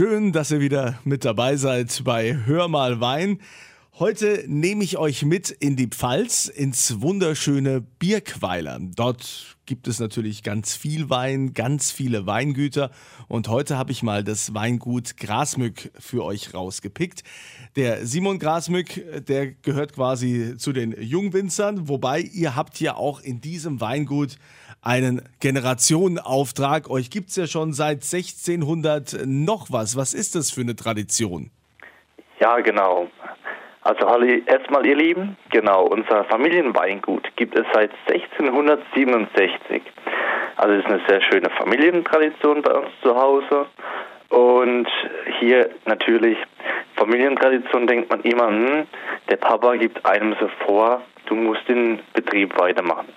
Schön, dass ihr wieder mit dabei seid bei Hör mal Wein. Heute nehme ich euch mit in die Pfalz, ins wunderschöne Birkweiler. Dort gibt es natürlich ganz viel Wein, ganz viele Weingüter. Und heute habe ich mal das Weingut Grasmück für euch rausgepickt. Der Simon Grasmück, der gehört quasi zu den Jungwinzern, wobei ihr habt ja auch in diesem Weingut einen Generationenauftrag. Euch gibt es ja schon seit 1600 noch was. Was ist das für eine Tradition? Ja, genau. Also hallo erstmal ihr Lieben, genau, unser Familienweingut gibt es seit 1667. Also es ist eine sehr schöne Familientradition bei uns zu Hause. Und hier natürlich, Familientradition denkt man immer, hm, der Papa gibt einem so vor, du musst den Betrieb weitermachen.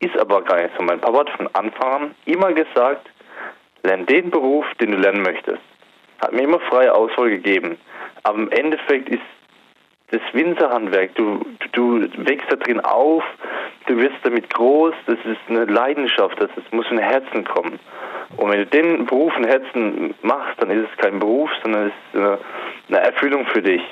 Ist aber gar nicht so. Mein Papa hat von Anfang an immer gesagt, lern den Beruf, den du lernen möchtest. Hat mir immer freie Auswahl gegeben. Aber im Endeffekt ist das Winzerhandwerk, du, du wächst da drin auf, du wirst damit groß, das ist eine Leidenschaft, das, das muss in Herzen kommen. Und wenn du den Beruf in Herzen machst, dann ist es kein Beruf, sondern es ist eine, eine Erfüllung für dich.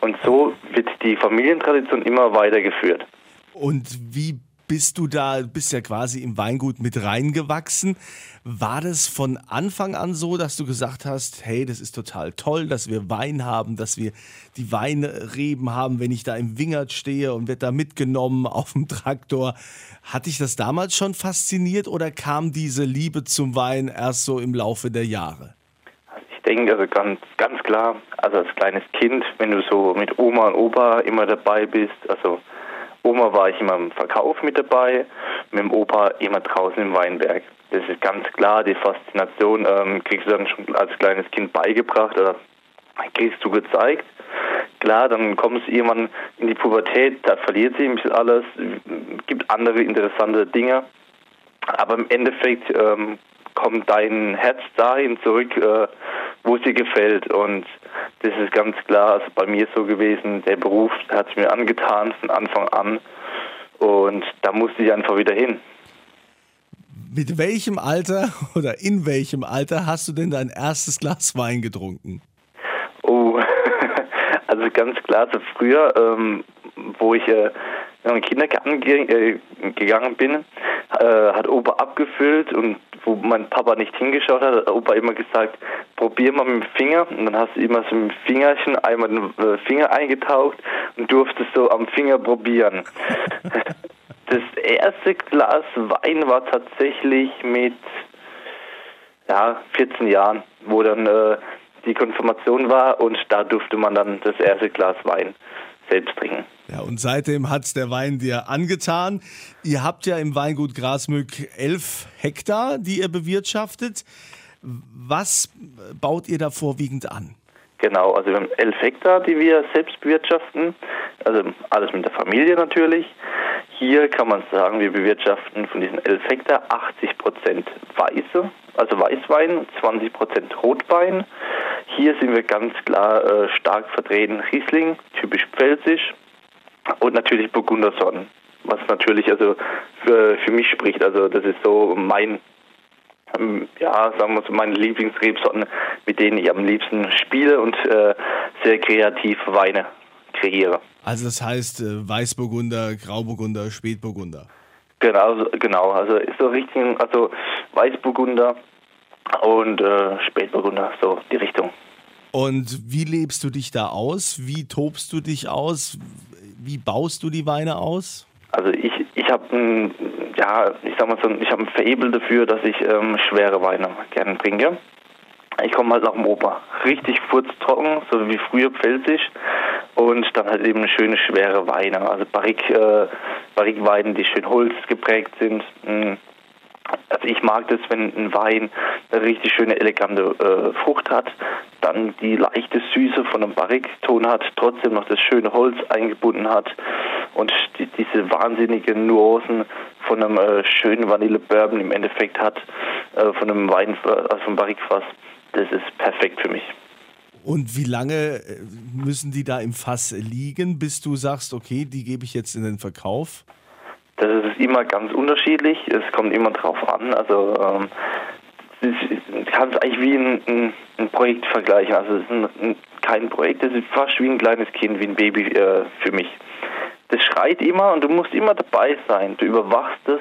Und so wird die Familientradition immer weitergeführt. Und wie bist du da, bist ja quasi im Weingut mit reingewachsen. War das von Anfang an so, dass du gesagt hast, hey, das ist total toll, dass wir Wein haben, dass wir die Weinreben haben, wenn ich da im Wingert stehe und wird da mitgenommen auf dem Traktor. Hat dich das damals schon fasziniert oder kam diese Liebe zum Wein erst so im Laufe der Jahre? Ich denke also ganz, ganz klar, also als kleines Kind, wenn du so mit Oma und Opa immer dabei bist, also Oma war ich immer im Verkauf mit dabei, mit dem Opa immer draußen im Weinberg. Das ist ganz klar, die Faszination ähm, kriegst du dann schon als kleines Kind beigebracht oder kriegst du gezeigt. Klar, dann kommst du irgendwann in die Pubertät, da verliert sich ein bisschen alles, gibt andere interessante Dinge. Aber im Endeffekt ähm, kommt dein Herz dahin zurück, äh, wo es dir gefällt. Und das ist ganz klar, also bei mir so gewesen, der Beruf hat es mir angetan von Anfang an. Und da musste ich einfach wieder hin. Mit welchem Alter oder in welchem Alter hast du denn dein erstes Glas Wein getrunken? Oh, also ganz klar, so früher, ähm, wo ich äh, in den Kindergarten ge äh, gegangen bin, äh, hat Opa abgefüllt und wo mein Papa nicht hingeschaut hat, hat Opa immer gesagt, probier mal mit dem Finger. Und dann hast du immer so mit dem Fingerchen einmal den äh, Finger eingetaucht und durftest so am Finger probieren. das erste Glas Wein war tatsächlich mit ja, 14 Jahren, wo dann äh, die Konfirmation war und da durfte man dann das erste Glas Wein selbst trinken. Ja, und seitdem hat es der Wein dir angetan. Ihr habt ja im Weingut Grasmück elf Hektar, die ihr bewirtschaftet. Was baut ihr da vorwiegend an? Genau, also wir haben elf Hektar, die wir selbst bewirtschaften. Also alles mit der Familie natürlich. Hier kann man sagen, wir bewirtschaften von diesen elf Hektar 80 Prozent Weiße, also Weißwein, 20 Prozent Rotwein. Hier sind wir ganz klar äh, stark vertreten Riesling, typisch pfälzisch, und natürlich Burgundersorten, was natürlich also für, für mich spricht. Also das ist so mein, ähm, ja, sagen wir so meine Lieblingsrebsorten, mit denen ich am liebsten spiele und äh, sehr kreativ Weine kreiere. Also das heißt äh, Weißburgunder, Grauburgunder, Spätburgunder. Genau, genau. Also ist so richtig, also Weißburgunder und äh, Spätburgunder, so die Richtung. Und wie lebst du dich da aus? Wie tobst du dich aus? Wie baust du die Weine aus? Also ich, ich habe ein, ja, ich sag mal so, ich habe ein Faible dafür, dass ich ähm, schwere Weine gerne trinke. Ich komme halt nach dem Opa. Richtig furztrocken, so wie früher pfälzisch. Und dann halt eben schöne, schwere Weine. Also Barrique, äh, Barrique-Weine, die schön holzgeprägt sind. Mm. Also ich mag das, wenn ein Wein eine richtig schöne, elegante äh, Frucht hat, dann die leichte Süße von einem Barrique-Ton hat, trotzdem noch das schöne Holz eingebunden hat und die, diese wahnsinnigen Nuancen von einem äh, schönen Vanille-Bourbon im Endeffekt hat, äh, von einem Wein, also vom Barrique-Fass. Das ist perfekt für mich. Und wie lange äh, müssen die da im Fass liegen, bis du sagst, okay, die gebe ich jetzt in den Verkauf? Das ist immer ganz unterschiedlich. Es kommt immer drauf an. Also ähm, kann es eigentlich wie ein, ein, ein, Projekt vergleichen. Also es ist ein, kein Projekt, es ist fast wie ein kleines Kind, wie ein Baby äh, für mich. Das schreit immer und du musst immer dabei sein. Du überwachst es,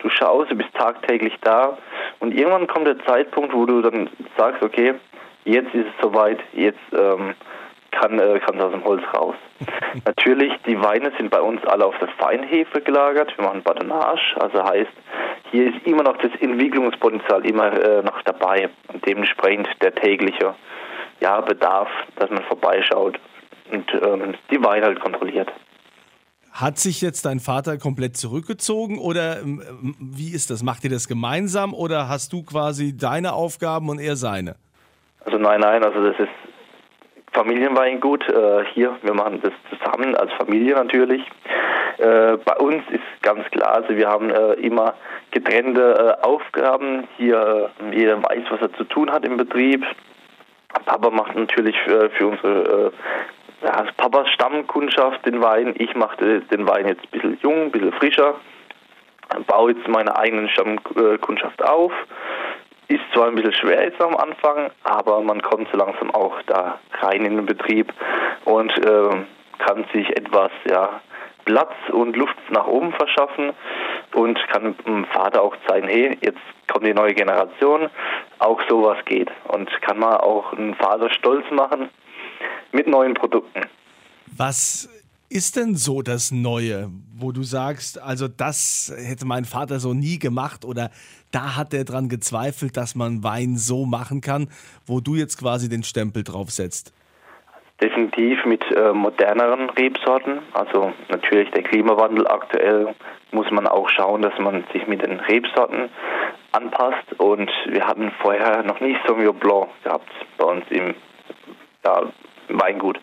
du schaust, du bist tagtäglich da und irgendwann kommt der Zeitpunkt, wo du dann sagst, okay, jetzt ist es soweit, jetzt ähm, kann es äh, aus dem Holz raus. Natürlich, die Weine sind bei uns alle auf der Feinhefe gelagert. Wir machen Badonage, also heißt, hier ist immer noch das Entwicklungspotenzial immer äh, noch dabei und dementsprechend der tägliche ja, Bedarf, dass man vorbeischaut und ähm, die Weine halt kontrolliert. Hat sich jetzt dein Vater komplett zurückgezogen oder ähm, wie ist das? Macht ihr das gemeinsam oder hast du quasi deine Aufgaben und er seine? Also nein, nein, also das ist Familienweingut. Äh, hier, wir machen das zusammen als Familie natürlich. Äh, bei uns ist ganz klar, also wir haben äh, immer getrennte äh, Aufgaben. Hier äh, jeder weiß, was er zu tun hat im Betrieb. Papa macht natürlich für, für unsere äh, ja, Papas Stammkundschaft den Wein. Ich mache den Wein jetzt ein bisschen jung, ein bisschen frischer. Baue jetzt meine eigenen Stammkundschaft auf ist zwar ein bisschen schwer jetzt am Anfang, aber man kommt so langsam auch da rein in den Betrieb und äh, kann sich etwas ja, Platz und Luft nach oben verschaffen und kann dem Vater auch zeigen, hey, jetzt kommt die neue Generation, auch sowas geht und kann man auch einen Vater stolz machen mit neuen Produkten. Was ist denn so das Neue, wo du sagst, also das hätte mein Vater so nie gemacht oder da hat er dran gezweifelt, dass man Wein so machen kann, wo du jetzt quasi den Stempel drauf setzt? Definitiv mit äh, moderneren Rebsorten. Also natürlich der Klimawandel aktuell muss man auch schauen, dass man sich mit den Rebsorten anpasst. Und wir hatten vorher noch nicht Sauvignon Blanc gehabt bei uns im ja, Weingut.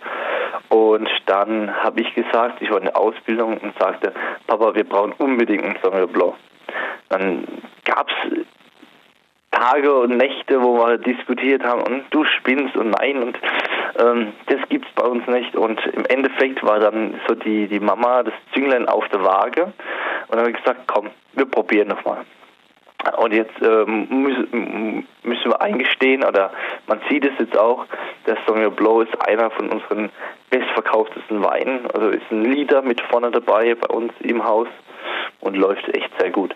Und dann habe ich gesagt, ich in der Ausbildung und sagte, Papa, wir brauchen unbedingt einen Sauvignon Blanc. Dann gab es Tage und Nächte, wo wir diskutiert haben und du spinnst und nein und ähm, das es bei uns nicht und im Endeffekt war dann so die, die Mama das Zünglein auf der Waage und dann habe ich gesagt, komm, wir probieren nochmal. Und jetzt ähm, müssen, wir eingestehen, oder man sieht es jetzt auch, der Sauvignon Blanc ist einer von unseren bestverkauftesten Weinen. Also ist ein Liter mit vorne dabei bei uns im Haus und läuft echt sehr gut.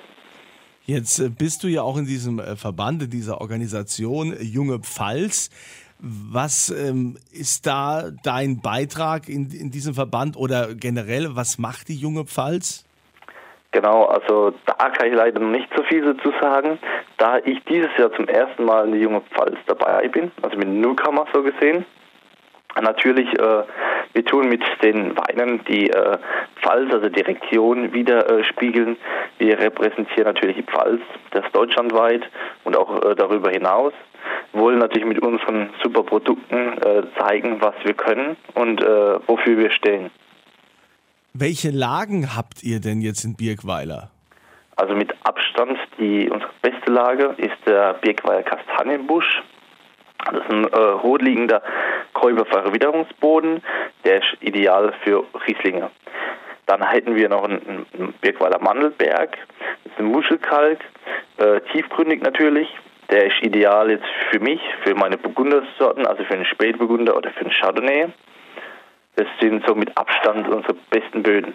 Jetzt äh, bist du ja auch in diesem äh, Verband, in dieser Organisation Junge Pfalz. Was ähm, ist da dein Beitrag in, in diesem Verband oder generell, was macht die Junge Pfalz? Genau, also da kann ich leider nicht so viel dazu sagen, da ich dieses Jahr zum ersten Mal in der Junge Pfalz dabei bin, also mit Newcomer so gesehen. Natürlich, äh, wir tun mit den Weinen die äh, Pfalz, also die Region widerspiegeln. Äh, wir repräsentieren natürlich die Pfalz, das deutschlandweit und auch äh, darüber hinaus. Wollen natürlich mit unseren super Produkten äh, zeigen, was wir können und äh, wofür wir stehen. Welche Lagen habt ihr denn jetzt in Birkweiler? Also mit Abstand die unsere beste Lage ist der Birkweiler Kastanienbusch. Das ist ein äh, rotliegender Kräuberverwitterungsboden, der ist ideal für Rieslinge. Dann hätten wir noch einen, einen Birkweiler Mandelberg, das ist ein Muschelkalk, äh, tiefgründig natürlich. Der ist ideal jetzt für mich, für meine Burgundersorten, also für einen Spätburgunder oder für einen Chardonnay. Das sind so mit Abstand unsere besten Böden.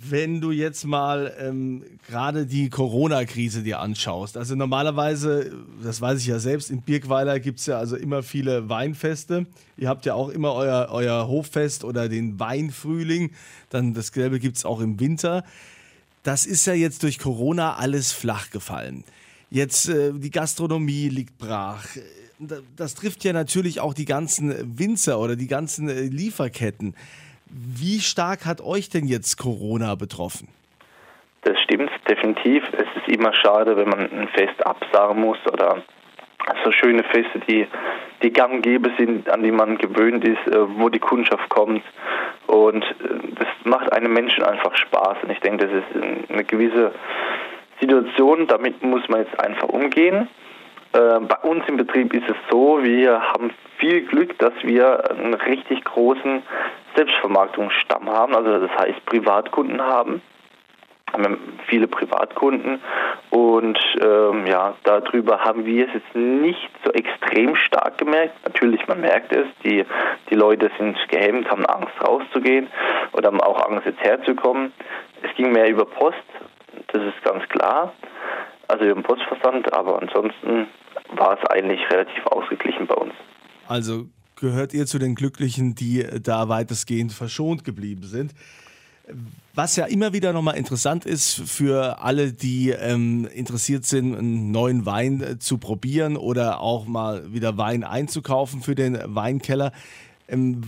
Wenn du jetzt mal ähm, gerade die Corona-Krise dir anschaust, also normalerweise, das weiß ich ja selbst, in Birkweiler gibt es ja also immer viele Weinfeste. Ihr habt ja auch immer euer, euer Hoffest oder den Weinfrühling, dann das Gelbe gibt es auch im Winter. Das ist ja jetzt durch Corona alles flach gefallen. Jetzt äh, die Gastronomie liegt brach das trifft ja natürlich auch die ganzen Winzer oder die ganzen äh, Lieferketten. Wie stark hat euch denn jetzt Corona betroffen? Das stimmt definitiv. Es ist immer schade, wenn man ein Fest absagen muss oder so schöne Feste, die, die gang gäbe sind, an die man gewöhnt ist, äh, wo die Kundschaft kommt. Und äh, das macht einem Menschen einfach Spaß. Und ich denke, das ist eine gewisse Situation, damit muss man jetzt einfach umgehen. Äh, bei uns im Betrieb ist es so, wir haben viel Glück, dass wir einen richtig großen Selbstvermarktungsstamm haben, also das heißt Privatkunden haben. haben ja viele Privatkunden und ähm, ja, darüber haben wir es jetzt nicht so extrem stark gemerkt. Natürlich, man merkt es, die, die Leute sind gehemmt, haben Angst rauszugehen oder haben auch Angst jetzt herzukommen. Es ging mehr über Post, das ist ganz klar, also über den Postversand, aber ansonsten war es eigentlich relativ ausgeglichen bei uns. Also gehört ihr zu den Glücklichen, die da weitestgehend verschont geblieben sind. Was ja immer wieder nochmal interessant ist für alle, die ähm, interessiert sind, einen neuen Wein äh, zu probieren oder auch mal wieder Wein einzukaufen für den Weinkeller. Ähm,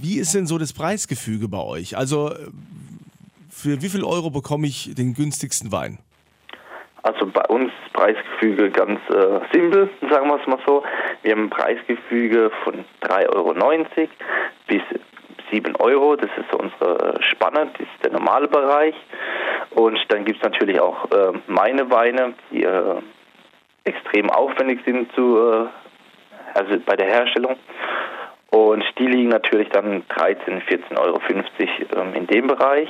wie ist denn so das Preisgefüge bei euch? Also für wie viel Euro bekomme ich den günstigsten Wein? Also bei uns Preisgefüge ganz äh, simpel, sagen wir es mal so. Wir haben ein Preisgefüge von 3,90 Euro bis 7 Euro. Das ist so unsere Spanne, das ist der normale Bereich. Und dann gibt es natürlich auch äh, meine Weine, die äh, extrem aufwendig sind zu, äh, also bei der Herstellung. Und die liegen natürlich dann 13, 14,50 Euro ähm, in dem Bereich.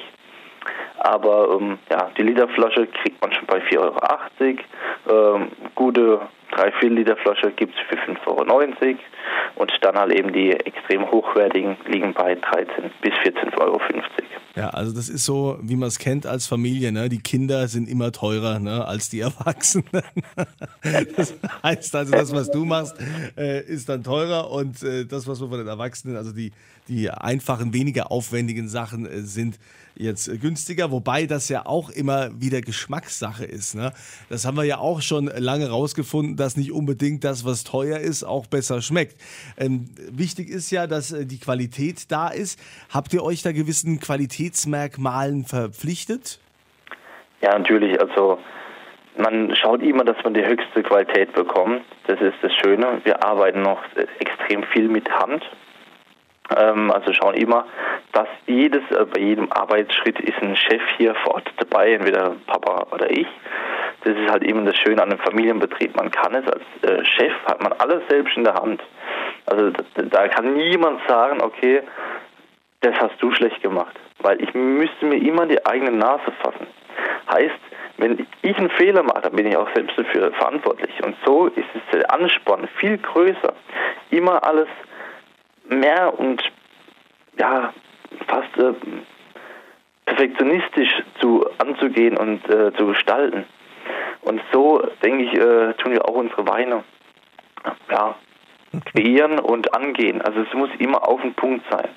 Aber ähm, ja, die Literflasche kriegt man schon bei 4,80 Euro. Ähm, gute 3-4 Liter Flasche gibt es für 5,90 Euro. Und dann halt eben die extrem hochwertigen liegen bei 13 bis 14,50 Euro. Ja, also das ist so, wie man es kennt als Familie. Ne? Die Kinder sind immer teurer ne, als die Erwachsenen. das heißt also, das, was du machst, äh, ist dann teurer und äh, das, was wir von den Erwachsenen, also die, die einfachen, weniger aufwendigen Sachen äh, sind jetzt äh, günstiger. Wobei das ja auch immer wieder Geschmackssache ist. Ne? Das haben wir ja auch schon lange rausgefunden, dass nicht unbedingt das, was teuer ist, auch besser schmeckt. Ähm, wichtig ist ja, dass äh, die Qualität da ist. Habt ihr euch da gewissen Qualitätsmerkmalen verpflichtet? Ja, natürlich. Also man schaut immer, dass man die höchste Qualität bekommt. Das ist das Schöne. Wir arbeiten noch extrem viel mit Hand. Ähm, also schauen immer, dass jedes, äh, bei jedem Arbeitsschritt ist ein Chef hier vor Ort dabei, entweder Papa oder ich. Das ist halt eben das Schöne an einem Familienbetrieb. Man kann es als äh, Chef, hat man alles selbst in der Hand. Also da, da kann niemand sagen, okay, das hast du schlecht gemacht. Weil ich müsste mir immer die eigene Nase fassen. Heißt, wenn ich einen Fehler mache, dann bin ich auch selbst dafür verantwortlich. Und so ist es der Ansporn viel größer, immer alles mehr und ja, fast äh, perfektionistisch zu anzugehen und äh, zu gestalten. Und so, denke ich, äh, tun wir auch unsere Weine ja, kreieren und angehen. Also es muss immer auf den Punkt sein.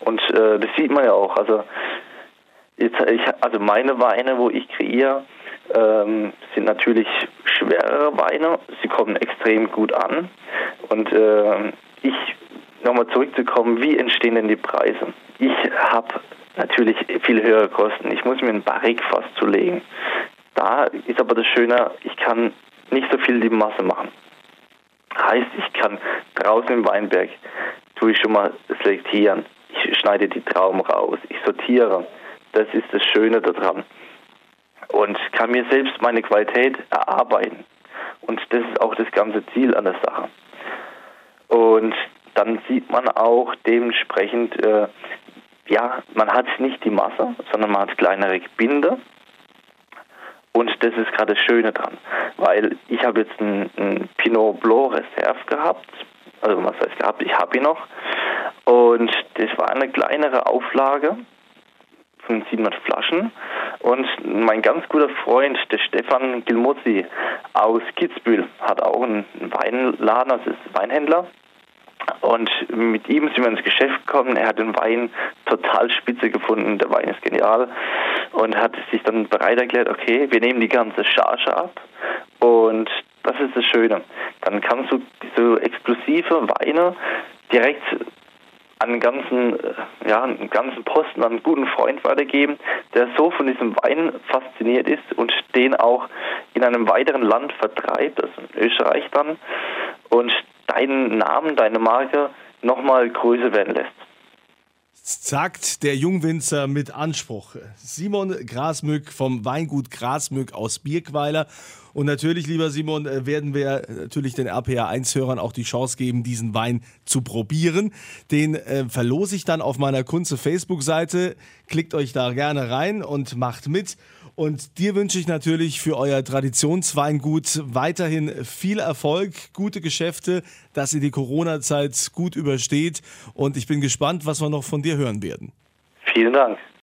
Und äh, das sieht man ja auch. Also, jetzt, ich, also meine Weine, wo ich kreiere, ähm, sind natürlich schwerere Weine. Sie kommen extrem gut an. Und äh, ich nochmal zurückzukommen, wie entstehen denn die Preise? Ich habe natürlich viel höhere Kosten. Ich muss mir ein Barrik fast zulegen. Da ist aber das Schöne, ich kann nicht so viel die Masse machen. Heißt, ich kann draußen im Weinberg, tue ich schon mal selektieren. Ich schneide die Trauben raus, ich sortiere. Das ist das Schöne daran. Und kann mir selbst meine Qualität erarbeiten. Und das ist auch das ganze Ziel an der Sache. Und dann sieht man auch dementsprechend, äh, ja, man hat nicht die Masse, sondern man hat kleinere Gebinde. Und das ist gerade das Schöne dran, weil ich habe jetzt einen, Pinot Blanc Reserve gehabt, also was heißt gehabt, ich habe ihn noch. Und das war eine kleinere Auflage von 700 Flaschen. Und mein ganz guter Freund, der Stefan Gilmozzi aus Kitzbühel, hat auch einen Weinladen, also ist Weinhändler. Und mit ihm sind wir ins Geschäft gekommen. Er hat den Wein total spitze gefunden. Der Wein ist genial. Und hat sich dann bereit erklärt, okay, wir nehmen die ganze Charge ab. Und das ist das Schöne. Dann kannst du diese exklusive Weine direkt an ganzen, äh, ja, einen ganzen Posten an einen guten Freund weitergeben, der so von diesem Wein fasziniert ist und den auch in einem weiteren Land vertreibt, also in Österreich dann. Und deinen Namen, deine Marke nochmal größer werden lässt. Sagt der Jungwinzer mit Anspruch. Simon Grasmück vom Weingut Grasmück aus Birkweiler. Und natürlich, lieber Simon, äh, werden wir natürlich den RPA1-Hörern auch die Chance geben, diesen Wein zu probieren. Den äh, verlose ich dann auf meiner Kunze Facebook-Seite. Klickt euch da gerne rein und macht mit. Und dir wünsche ich natürlich für euer Traditionsweingut weiterhin viel Erfolg, gute Geschäfte, dass ihr die Corona-Zeit gut übersteht. Und ich bin gespannt, was wir noch von dir hören werden. Vielen Dank.